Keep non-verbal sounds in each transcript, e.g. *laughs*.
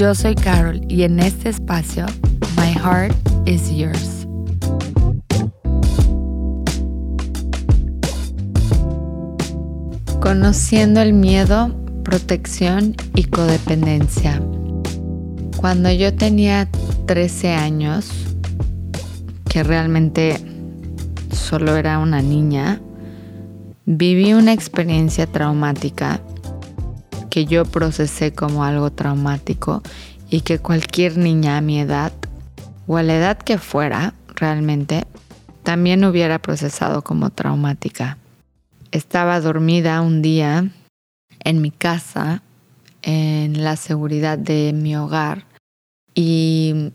Yo soy Carol y en este espacio, My Heart is Yours. Conociendo el miedo, protección y codependencia. Cuando yo tenía 13 años, que realmente solo era una niña, viví una experiencia traumática que yo procesé como algo traumático y que cualquier niña a mi edad o a la edad que fuera realmente también hubiera procesado como traumática estaba dormida un día en mi casa, en la seguridad de mi hogar, y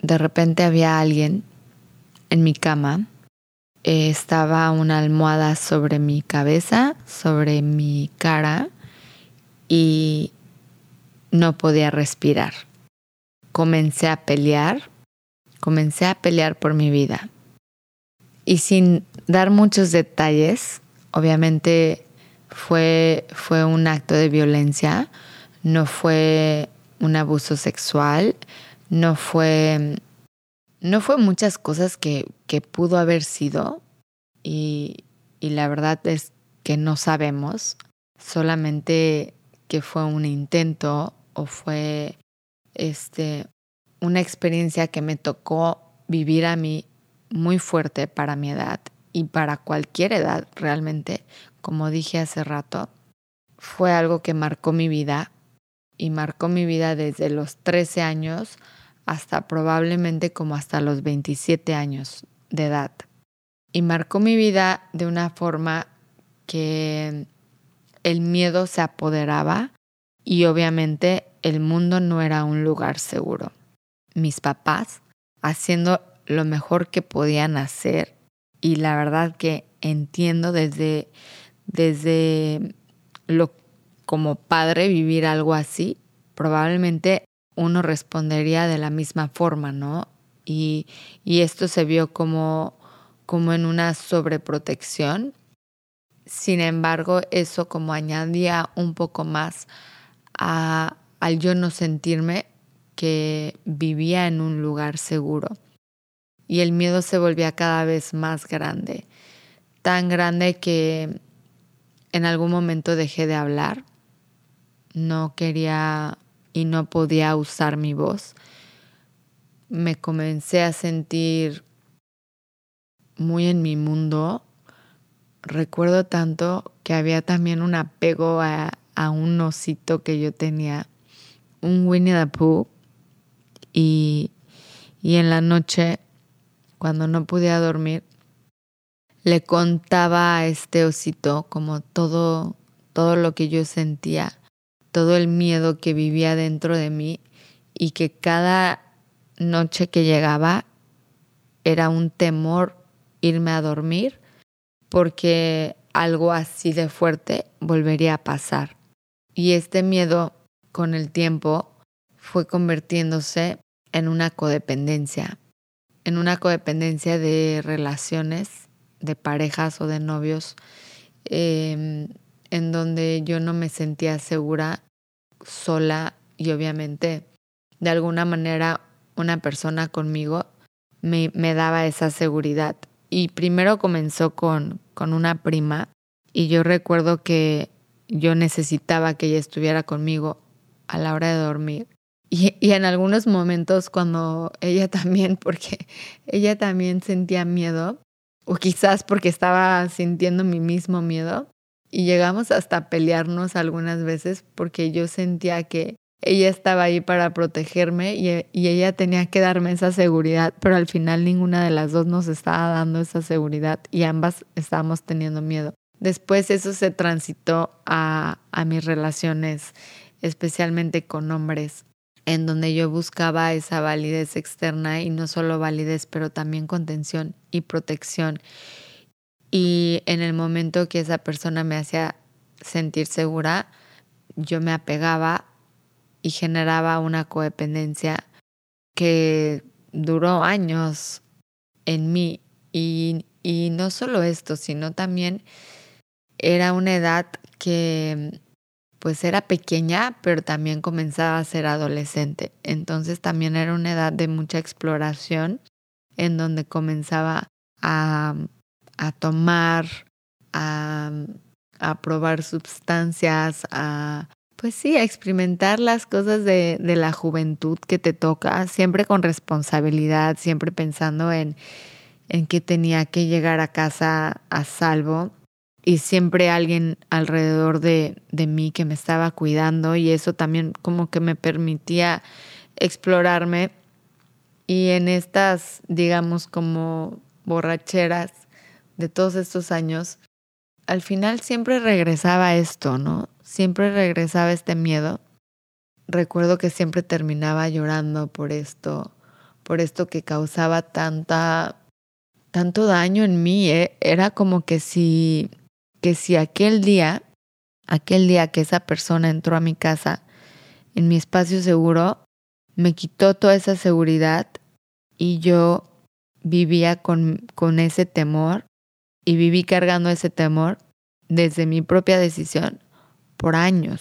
de repente había alguien en mi cama. estaba una almohada sobre mi cabeza, sobre mi cara, y no podía respirar. Comencé a pelear, comencé a pelear por mi vida. Y sin dar muchos detalles, obviamente fue, fue un acto de violencia, no fue un abuso sexual, no fue, no fue muchas cosas que, que pudo haber sido y, y la verdad es que no sabemos, solamente que fue un intento o fue este, una experiencia que me tocó vivir a mí muy fuerte para mi edad y para cualquier edad realmente, como dije hace rato, fue algo que marcó mi vida y marcó mi vida desde los 13 años hasta probablemente como hasta los 27 años de edad. Y marcó mi vida de una forma que el miedo se apoderaba y obviamente el mundo no era un lugar seguro. Mis papás, haciendo lo mejor que podían hacer, y la verdad que entiendo desde, desde lo como padre vivir algo así, probablemente uno respondería de la misma forma, ¿no? Y, y esto se vio como, como en una sobreprotección. Sin embargo, eso como añadía un poco más a, al yo no sentirme que vivía en un lugar seguro y el miedo se volvía cada vez más grande, tan grande que en algún momento dejé de hablar, no quería y no podía usar mi voz. Me comencé a sentir muy en mi mundo. Recuerdo tanto que había también un apego a, un osito que yo tenía, un Winnie the Pooh, y, y en la noche cuando no podía dormir, le contaba a este osito como todo, todo lo que yo sentía, todo el miedo que vivía dentro de mí y que cada noche que llegaba era un temor irme a dormir porque algo así de fuerte volvería a pasar. Y este miedo con el tiempo fue convirtiéndose en una codependencia, en una codependencia de relaciones, de parejas o de novios, em, en donde yo no me sentía segura, sola y obviamente de alguna manera una persona conmigo me, me daba esa seguridad. Y primero comenzó con, con una prima y yo recuerdo que yo necesitaba que ella estuviera conmigo a la hora de dormir. Y, en algunos momentos cuando ella *laughs* también, porque ella también sentía miedo, o quizás porque estaba sintiendo mi mismo miedo, y llegamos hasta pelearnos algunas veces porque yo sentía que ella estaba ahí para protegerme y, y, ella tenía que darme esa seguridad, pero al final ninguna de las dos nos estaba dando esa seguridad y ambas estábamos teniendo miedo. Después eso se transitó a, a mis relaciones, especialmente con hombres en donde yo buscaba esa validez externa y no solo validez, pero también contención y protección. Y en el momento que esa persona me hacía sentir segura, yo me apegaba y generaba una codependencia que duró años en mí. Y, y no solo esto, sino también era una edad que pues era pequeña, pero también comenzaba a ser adolescente. Entonces también era una edad de mucha exploración en donde comenzaba a, a tomar, a, a, probar sustancias, a pues sí, a experimentar las cosas de, de la juventud que te toca, siempre con responsabilidad, siempre pensando en, en que tenía que llegar a casa a salvo y siempre alguien alrededor de, de, mí que me estaba cuidando y eso también como que me permitía explorarme y en estas, digamos, como borracheras de todos estos años, al final siempre regresaba esto, ¿no? Siempre regresaba este miedo. Recuerdo que siempre terminaba llorando por esto, por esto que causaba tanta, tanto daño en mí. ¿eh? Era como que si que si aquel día, aquel día que esa persona entró a mi casa, en mi espacio seguro, me quitó toda esa seguridad y yo vivía con, con ese temor y viví cargando ese temor desde mi propia decisión por años.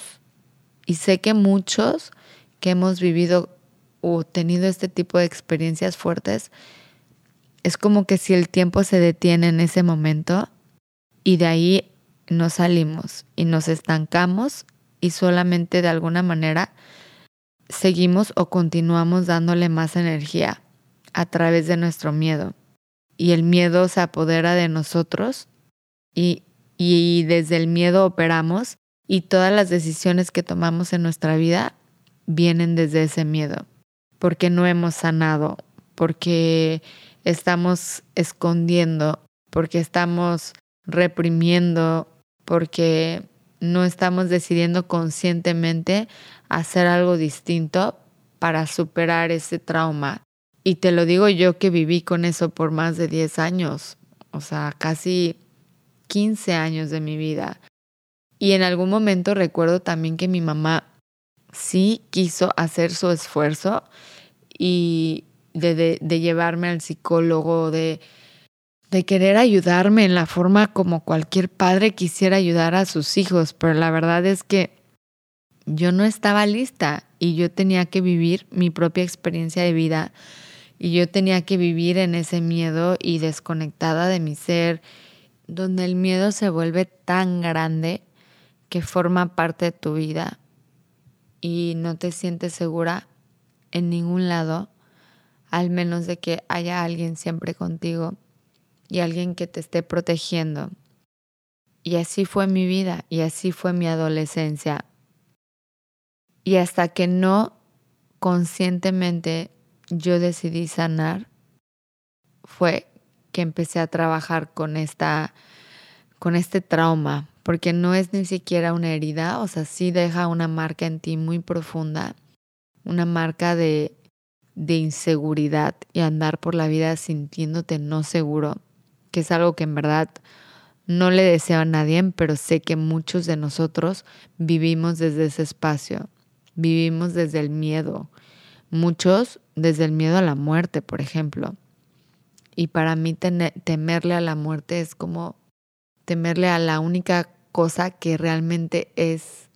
Y sé que muchos que hemos vivido o tenido este tipo de experiencias fuertes, es como que si el tiempo se detiene en ese momento y de ahí nos salimos y nos estancamos y solamente de alguna manera seguimos o continuamos dándole más energía a través de nuestro miedo. Y el miedo se apodera de nosotros y, y desde el miedo operamos y todas las decisiones que tomamos en nuestra vida vienen desde ese miedo, porque no hemos sanado, porque estamos escondiendo, porque estamos reprimiendo porque no estamos decidiendo conscientemente hacer algo distinto para superar ese trauma. Y te lo digo yo que viví con eso por más de 10 años, o sea, casi 15 años de mi vida. Y en algún momento recuerdo también que mi mamá sí quiso hacer su esfuerzo y de, llevarme al psicólogo, de de querer ayudarme en la forma como cualquier padre quisiera ayudar a sus hijos, pero la verdad es que yo no estaba lista y yo tenía que vivir mi propia experiencia de vida y yo tenía que vivir en ese miedo y desconectada de mi ser, donde el miedo se vuelve tan grande que forma parte de tu vida y no te sientes segura en ningún lado, al menos de que haya alguien siempre contigo y alguien que te esté protegiendo. Y así fue mi vida y así fue mi adolescencia. Y hasta que no conscientemente yo decidí sanar, fue que empecé a trabajar con esta con este trauma, porque no es ni siquiera una herida, o sea, sí deja una marca en ti muy profunda, una marca de, de inseguridad y andar por la vida sintiéndote no seguro que es algo que en verdad no le deseo a nadie, pero sé que muchos de nosotros vivimos desde ese espacio, vivimos desde el miedo, muchos desde el miedo a la muerte, por ejemplo. Y para mí temerle a la muerte es como temerle a la única cosa que realmente es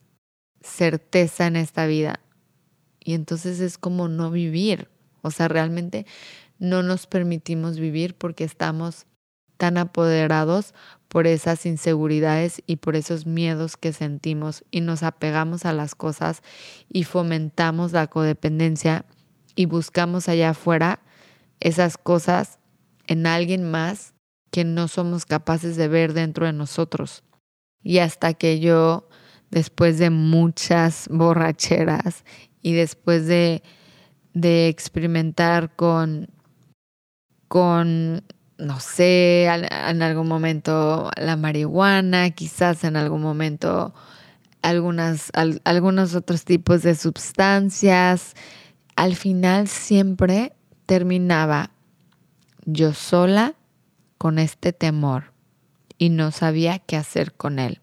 certeza en esta vida. Y entonces es como no vivir. O sea, realmente no nos permitimos vivir porque estamos tan apoderados por esas inseguridades y por esos miedos que sentimos y nos apegamos a las cosas y fomentamos la codependencia y buscamos allá afuera esas cosas en alguien más que no somos capaces de ver dentro de nosotros. Y hasta que yo, después de muchas borracheras y después de, de experimentar con, con no sé, en algún momento la marihuana, quizás en algún momento algunas, algunos otros tipos de sustancias, al final siempre terminaba yo sola con este temor y no sabía qué hacer con él.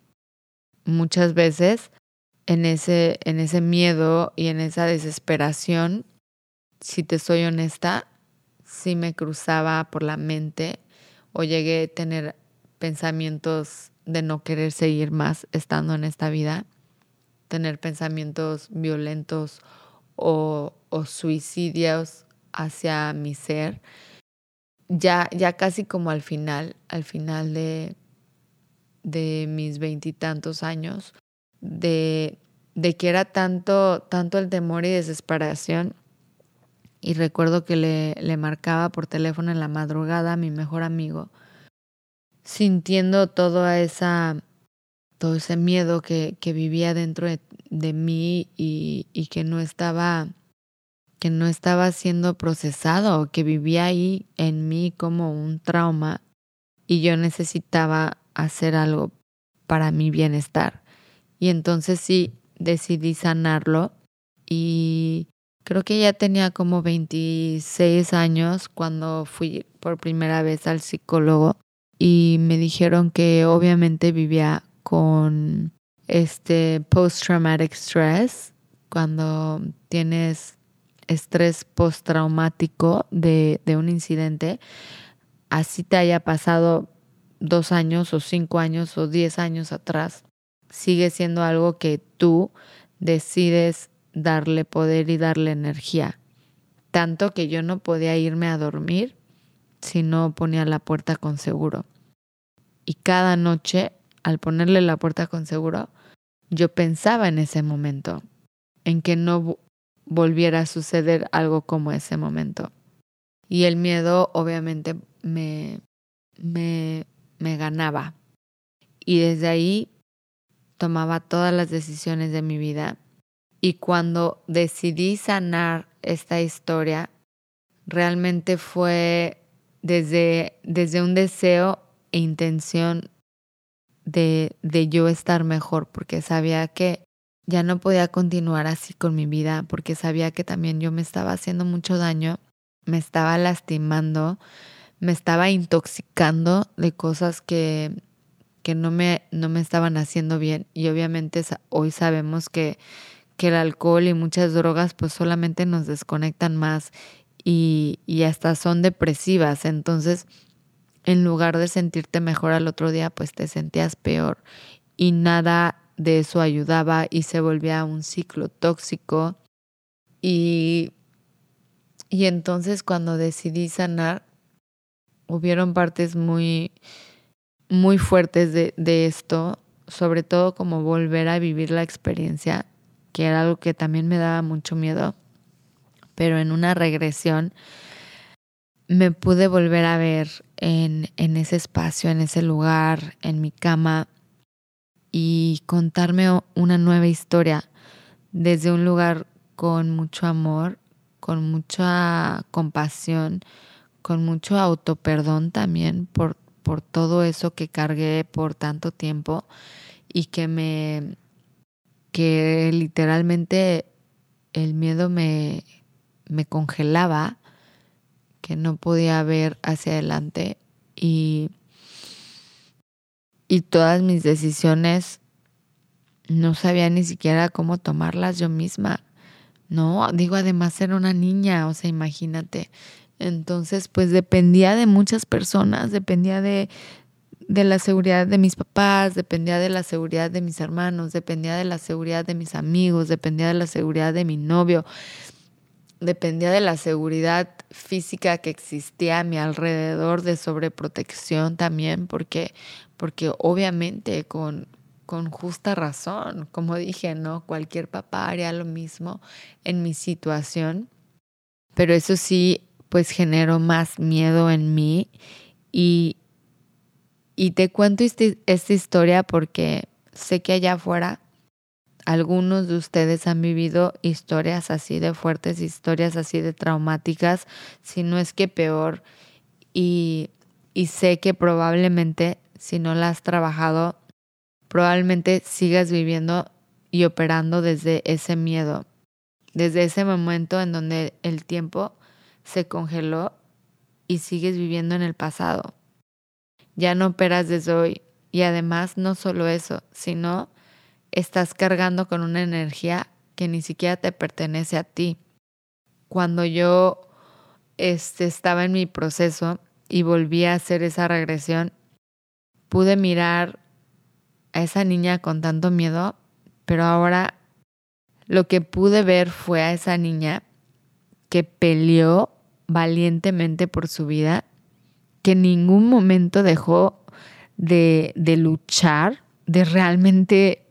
Muchas veces en ese, en ese miedo y en esa desesperación, si te soy honesta, sí me cruzaba por la mente o llegué a tener pensamientos de no querer seguir más estando en esta vida, tener pensamientos violentos o, o suicidios hacia mi ser, ya, ya casi como al final, al final de, de mis veintitantos años, de, de, que era tanto, tanto el temor y desesperación. Y recuerdo que le, le marcaba por teléfono en la madrugada a mi mejor amigo, sintiendo toda esa, todo ese miedo que, que vivía dentro de, de mí y, y, que no estaba que no estaba siendo procesado, que vivía ahí en mí como un trauma y yo necesitaba hacer algo para mi bienestar. Y entonces sí decidí sanarlo y creo que ya tenía como 26 años cuando fui por primera vez al psicólogo y me dijeron que obviamente vivía con este post-traumatic stress cuando tienes estrés postraumático de, de un incidente, así te haya pasado dos años o cinco años o diez años atrás, sigue siendo algo que tú decides darle poder y darle energía. Tanto que yo no podía irme a dormir si no ponía la puerta con seguro. Y cada noche, al ponerle la puerta con seguro, yo pensaba en ese momento, en que no volviera a suceder algo como ese momento. Y el miedo obviamente me, me, me ganaba. Y desde ahí tomaba todas las decisiones de mi vida. Y cuando decidí sanar esta historia, realmente fue desde, desde un deseo e intención de, de yo estar mejor, porque sabía que ya no podía continuar así con mi vida, porque sabía que también yo me estaba haciendo mucho daño, me estaba lastimando, me estaba intoxicando de cosas que, que no, me, no me estaban haciendo bien. Y obviamente hoy sabemos que, que el alcohol y muchas drogas pues solamente nos desconectan más y, y hasta son depresivas. Entonces, en lugar de sentirte mejor al otro día, pues te sentías peor. Y nada de eso ayudaba y se volvía un ciclo tóxico. Y, y entonces cuando decidí sanar, hubieron partes muy, muy fuertes de, de esto, sobre todo como volver a vivir la experiencia, que era algo que también me daba mucho miedo, pero en una regresión me pude volver a ver en, en ese espacio, en ese lugar, en mi cama y contarme una nueva historia desde un lugar con mucho amor, con mucha compasión, con mucho autoperdón también por, por todo eso que cargué por tanto tiempo y que me, que literalmente el miedo me, me congelaba, que no podía ver hacia adelante y, y todas mis decisiones no sabía ni siquiera cómo tomarlas yo misma. No, digo, además era una niña, o sea, imagínate, entonces, pues dependía de muchas personas, dependía de, de la seguridad de mis papás, dependía de la seguridad de mis hermanos, dependía de la seguridad de mis amigos, dependía de la seguridad de mi novio, dependía de la seguridad física que existía a mi alrededor, de sobreprotección también, porque, porque obviamente con, con justa razón, como dije, ¿no? Cualquier papá haría lo mismo en mi situación, pero eso sí, pues generó más miedo en mí y, y te cuento este, esta historia porque sé que allá afuera algunos de ustedes han vivido historias así de fuertes, historias así de traumáticas, si no es que peor. Y, y sé que probablemente si no la has trabajado, probablemente sigas viviendo y operando desde ese miedo. desde ese momento en donde el tiempo se congeló y sigues viviendo en el pasado. Ya no operas desde hoy y además no solo eso, sino estás cargando con una energía que ni siquiera te pertenece a ti. Cuando yo este, estaba en mi proceso y volví a hacer esa regresión, pude mirar a esa niña con tanto miedo, pero ahora lo que pude ver fue a esa niña que peleó valientemente por su vida, que en ningún momento dejó de, de luchar, de realmente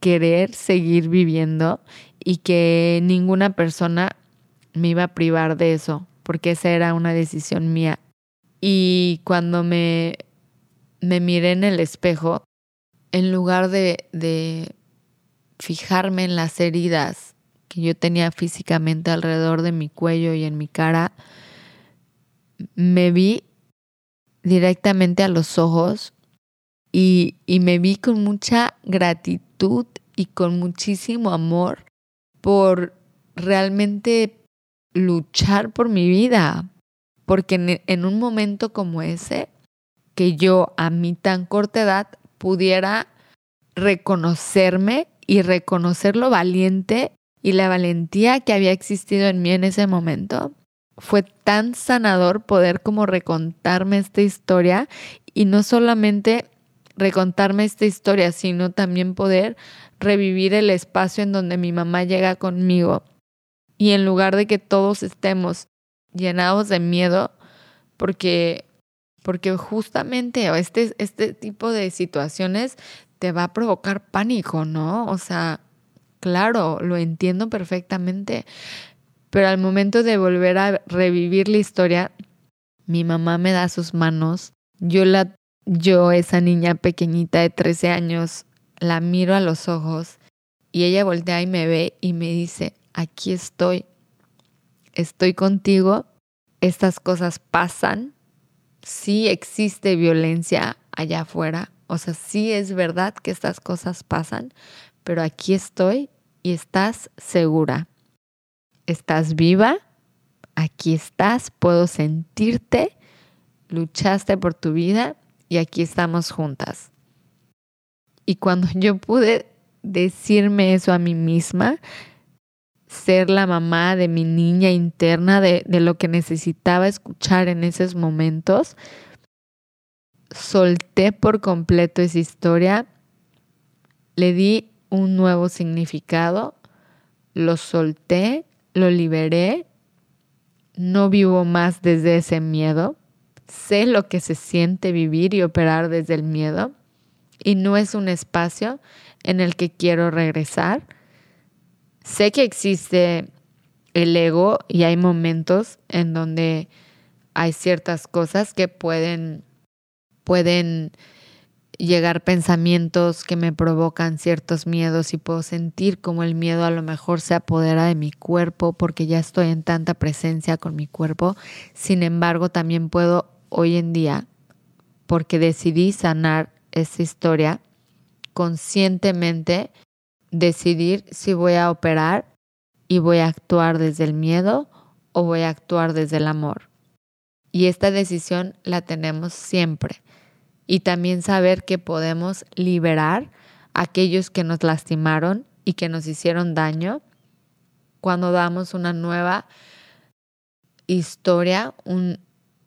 querer seguir viviendo y que ninguna persona me iba a privar de eso, porque esa era una decisión mía. Y cuando me, me miré en el espejo, en lugar de, de fijarme en las heridas que yo tenía físicamente alrededor de mi cuello y en mi cara, me vi directamente a los ojos y, y, me vi con mucha gratitud y con muchísimo amor por realmente luchar por mi vida. Porque en, en un momento como ese, que yo a mi tan corta edad pudiera reconocerme y reconocer lo valiente y la valentía que había existido en mí en ese momento. Fue tan sanador poder como recontarme esta historia y no solamente recontarme esta historia, sino también poder revivir el espacio en donde mi mamá llega conmigo. Y en lugar de que todos estemos llenados de miedo, porque, porque justamente este, este tipo de situaciones te va a provocar pánico, ¿no? O sea, claro, lo entiendo perfectamente, pero al momento de volver a revivir la historia, mi mamá me da sus manos, yo la yo esa niña pequeñita de 13 años la miro a los ojos y ella voltea y me ve y me dice, "Aquí estoy. Estoy contigo. Estas cosas pasan. Sí existe violencia allá afuera, o sea, sí es verdad que estas cosas pasan, pero aquí estoy y estás segura. Estás viva, aquí estás, puedo sentirte, luchaste por tu vida y aquí estamos juntas. Y cuando yo pude decirme eso a mí misma, ser la mamá de mi niña interna, de, de lo que necesitaba escuchar en esos momentos, solté por completo esa historia, le di un nuevo significado, lo solté, lo liberé, no vivo más desde ese miedo, sé lo que se siente vivir y operar desde el miedo y no es un espacio en el que quiero regresar. Sé que existe el ego y hay momentos en donde hay ciertas cosas que pueden pueden llegar pensamientos que me provocan ciertos miedos y puedo sentir como el miedo a lo mejor se apodera de mi cuerpo porque ya estoy en tanta presencia con mi cuerpo. Sin embargo, también puedo hoy en día, porque decidí sanar esa historia, conscientemente decidir si voy a operar y voy a actuar desde el miedo o voy a actuar desde el amor. Y esta decisión la tenemos siempre y también saber que podemos liberar a aquellos que nos lastimaron y que nos hicieron daño cuando damos una nueva historia,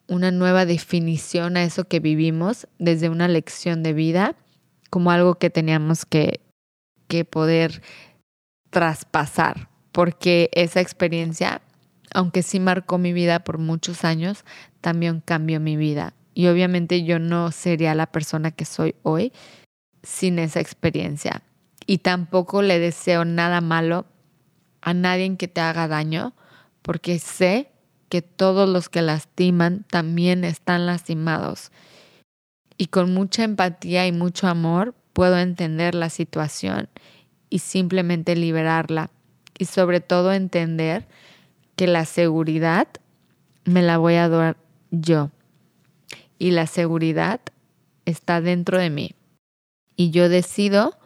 una nueva definición a eso que vivimos desde una lección de vida como algo que teníamos que, poder traspasar, porque esa experiencia, aunque sí marcó mi vida por muchos años, también cambió mi vida y obviamente yo no sería la persona que soy hoy sin esa experiencia. Y tampoco le deseo nada malo a nadie que te haga daño, porque sé que todos los que lastiman también están lastimados. Y con mucha empatía y mucho amor puedo entender la situación y simplemente liberarla. Y sobre todo entender que la seguridad me la voy a dar yo y la seguridad está dentro de mí. Y yo decido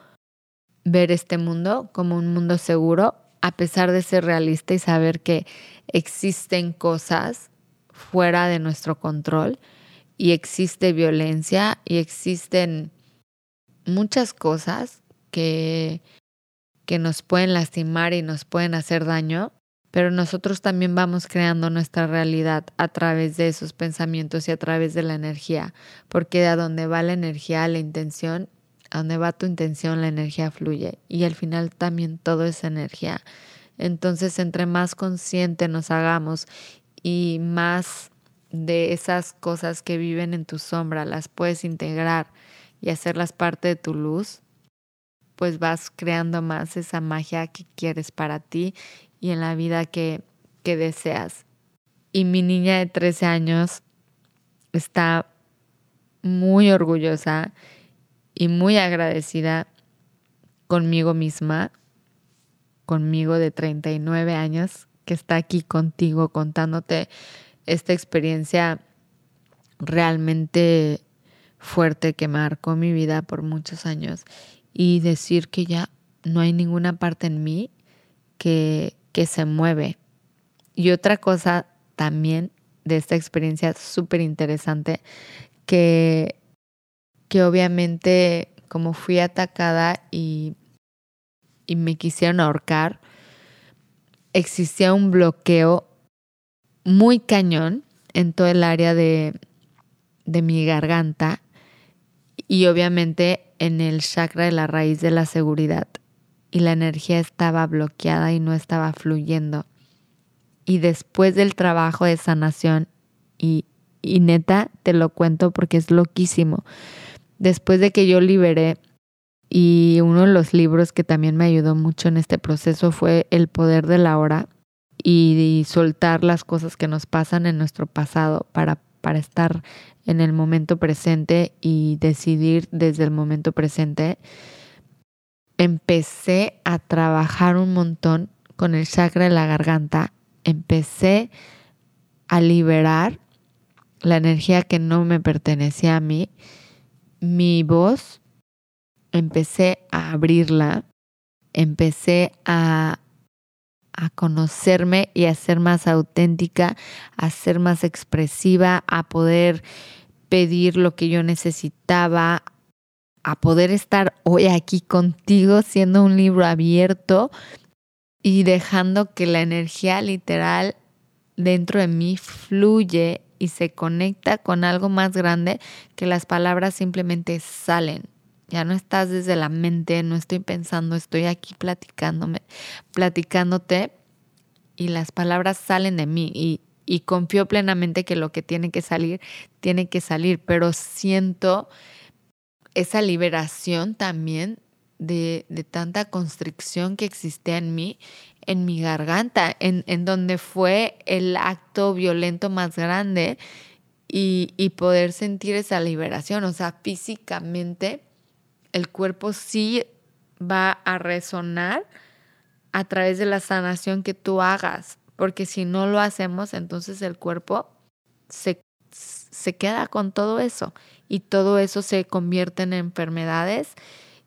ver este mundo como un mundo seguro a pesar de ser realista y saber que existen cosas fuera de nuestro control y existe violencia y existen muchas cosas que, que nos pueden lastimar y nos pueden hacer daño, pero nosotros también vamos creando nuestra realidad a través de esos pensamientos y a través de la energía, porque a donde va la energía, la intención, a donde va tu intención, la energía fluye y al final también todo es energía. Entonces, entre más consciente nos hagamos y más de esas cosas que viven en tu sombra las puedes integrar y hacerlas parte de tu luz, pues vas creando más esa magia que quieres para ti y en la vida que, que deseas. Y mi niña de 13 años está muy orgullosa y muy agradecida conmigo misma, conmigo de 39 años, que está aquí contigo contándote esta experiencia realmente fuerte que marcó mi vida por muchos años y decir que ya no hay ninguna parte en mí que, que se mueve. Y otra cosa también de esta experiencia súper interesante, que, que obviamente como fui atacada y, y me quisieron ahorcar, existía un bloqueo muy cañón en todo el área de, de mi garganta y obviamente en el chakra de la raíz de la seguridad. Y la energía estaba bloqueada y no estaba fluyendo. Y después del trabajo de sanación, y, y neta te lo cuento porque es loquísimo, después de que yo liberé, y uno de los libros que también me ayudó mucho en este proceso fue El poder de la hora y, soltar las cosas que nos pasan en nuestro pasado para, para estar en el momento presente y decidir desde el momento presente, empecé a trabajar un montón con el chakra de la garganta, empecé a liberar la energía que no me pertenecía a mí, mi voz, empecé a abrirla, empecé a a conocerme y a ser más auténtica, a ser más expresiva, a poder pedir lo que yo necesitaba, a poder estar hoy aquí contigo siendo un libro abierto y dejando que la energía literal dentro de mí fluye y se conecta con algo más grande que las palabras simplemente salen. Ya no estás desde la mente, no estoy pensando, estoy aquí platicándome, platicándote y las palabras salen de mí y, y confío plenamente que lo que tiene que salir, tiene que salir, pero siento esa liberación también de, de, tanta constricción que existía en mí, en mi garganta, en, en donde fue el acto violento más grande y, y, poder sentir esa liberación, o sea, físicamente el cuerpo sí va a resonar a través de la sanación que tú hagas, porque si no lo hacemos, entonces el cuerpo se, se queda con todo eso y todo eso se convierte en enfermedades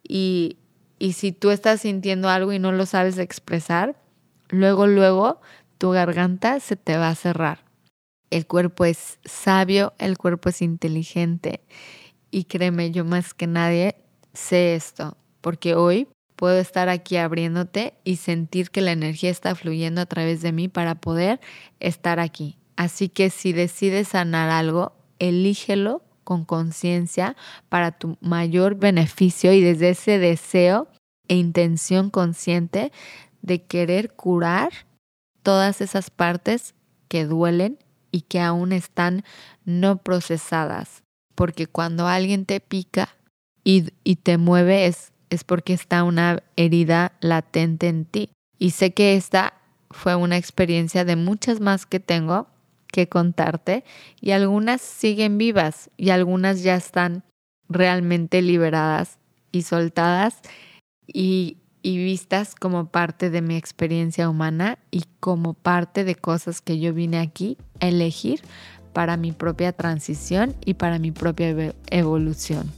y, y si tú estás sintiendo algo y no lo sabes expresar, luego, luego tu garganta se te va a cerrar. El cuerpo es sabio, el cuerpo es inteligente y créeme, yo más que nadie sé esto, porque hoy puedo estar aquí abriéndote y sentir que la energía está fluyendo a través de mí para poder estar aquí. Así que si decides sanar algo, elígelo con conciencia para tu mayor beneficio y desde ese deseo e intención consciente de querer curar todas esas partes que duelen y que aún están no procesadas. Porque cuando alguien te pica, y, te mueve es, es porque está una herida latente en ti. Y sé que esta fue una experiencia de muchas más que tengo que contarte y algunas siguen vivas y algunas ya están realmente liberadas y soltadas y, y, vistas como parte de mi experiencia humana y como parte de cosas que yo vine aquí a elegir para mi propia transición y para mi propia evolución.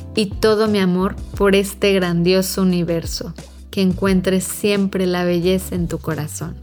y todo mi amor por este grandioso universo. Que encuentres siempre la belleza en tu corazón.